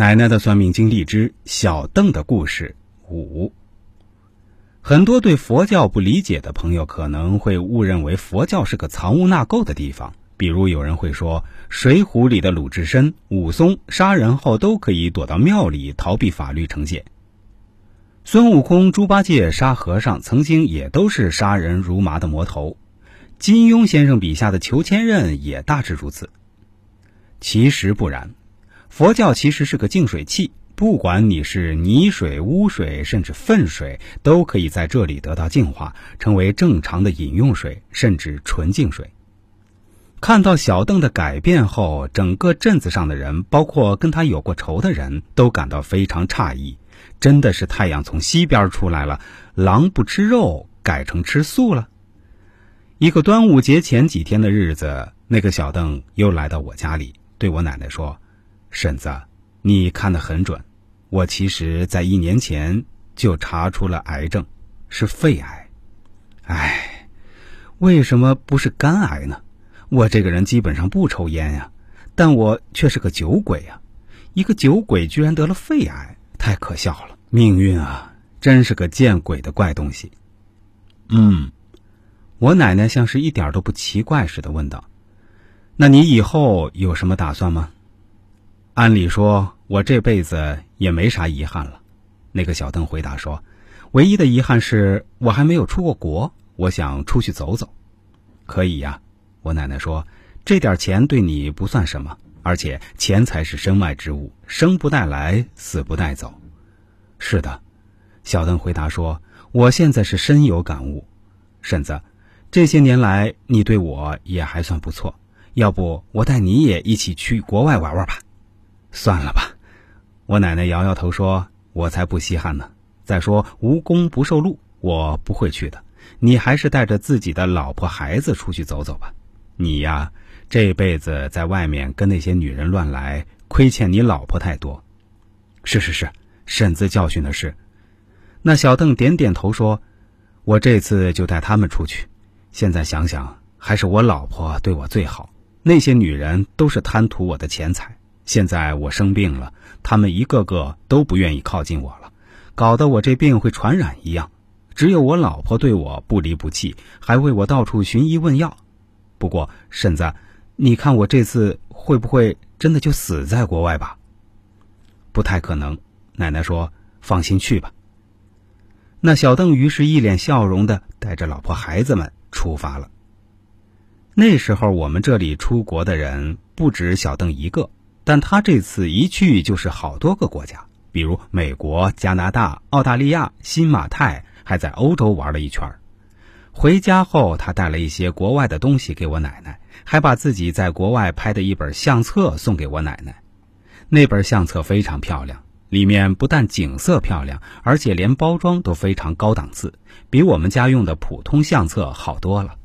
奶奶的算命经历之小邓的故事五。很多对佛教不理解的朋友可能会误认为佛教是个藏污纳垢的地方，比如有人会说，《水浒》里的鲁智深、武松杀人后都可以躲到庙里逃避法律惩戒，孙悟空、猪八戒杀和尚曾经也都是杀人如麻的魔头，金庸先生笔下的裘千仞也大致如此。其实不然。佛教其实是个净水器，不管你是泥水、污水，甚至粪水，都可以在这里得到净化，成为正常的饮用水，甚至纯净水。看到小邓的改变后，整个镇子上的人，包括跟他有过仇的人都感到非常诧异。真的是太阳从西边出来了，狼不吃肉，改成吃素了。一个端午节前几天的日子，那个小邓又来到我家里，对我奶奶说。婶子，你看得很准。我其实，在一年前就查出了癌症，是肺癌。唉，为什么不是肝癌呢？我这个人基本上不抽烟呀，但我却是个酒鬼呀。一个酒鬼居然得了肺癌，太可笑了！命运啊，真是个见鬼的怪东西。嗯，我奶奶像是一点都不奇怪似的问道：“那你以后有什么打算吗？”按理说，我这辈子也没啥遗憾了。那个小邓回答说：“唯一的遗憾是我还没有出过国，我想出去走走。”可以呀，我奶奶说：“这点钱对你不算什么，而且钱财是身外之物，生不带来，死不带走。”是的，小邓回答说：“我现在是深有感悟，婶子，这些年来你对我也还算不错，要不我带你也一起去国外玩玩吧。”算了吧，我奶奶摇摇头说：“我才不稀罕呢。再说无功不受禄，我不会去的。你还是带着自己的老婆孩子出去走走吧。你呀，这辈子在外面跟那些女人乱来，亏欠你老婆太多。”是是是，婶子教训的是。那小邓点点头说：“我这次就带他们出去。现在想想，还是我老婆对我最好。那些女人都是贪图我的钱财。”现在我生病了，他们一个个都不愿意靠近我了，搞得我这病会传染一样。只有我老婆对我不离不弃，还为我到处寻医问药。不过婶子，你看我这次会不会真的就死在国外吧？不太可能。奶奶说：“放心去吧。”那小邓于是一脸笑容的带着老婆孩子们出发了。那时候我们这里出国的人不止小邓一个。但他这次一去就是好多个国家，比如美国、加拿大、澳大利亚、新马泰，还在欧洲玩了一圈。回家后，他带了一些国外的东西给我奶奶，还把自己在国外拍的一本相册送给我奶奶。那本相册非常漂亮，里面不但景色漂亮，而且连包装都非常高档次，比我们家用的普通相册好多了。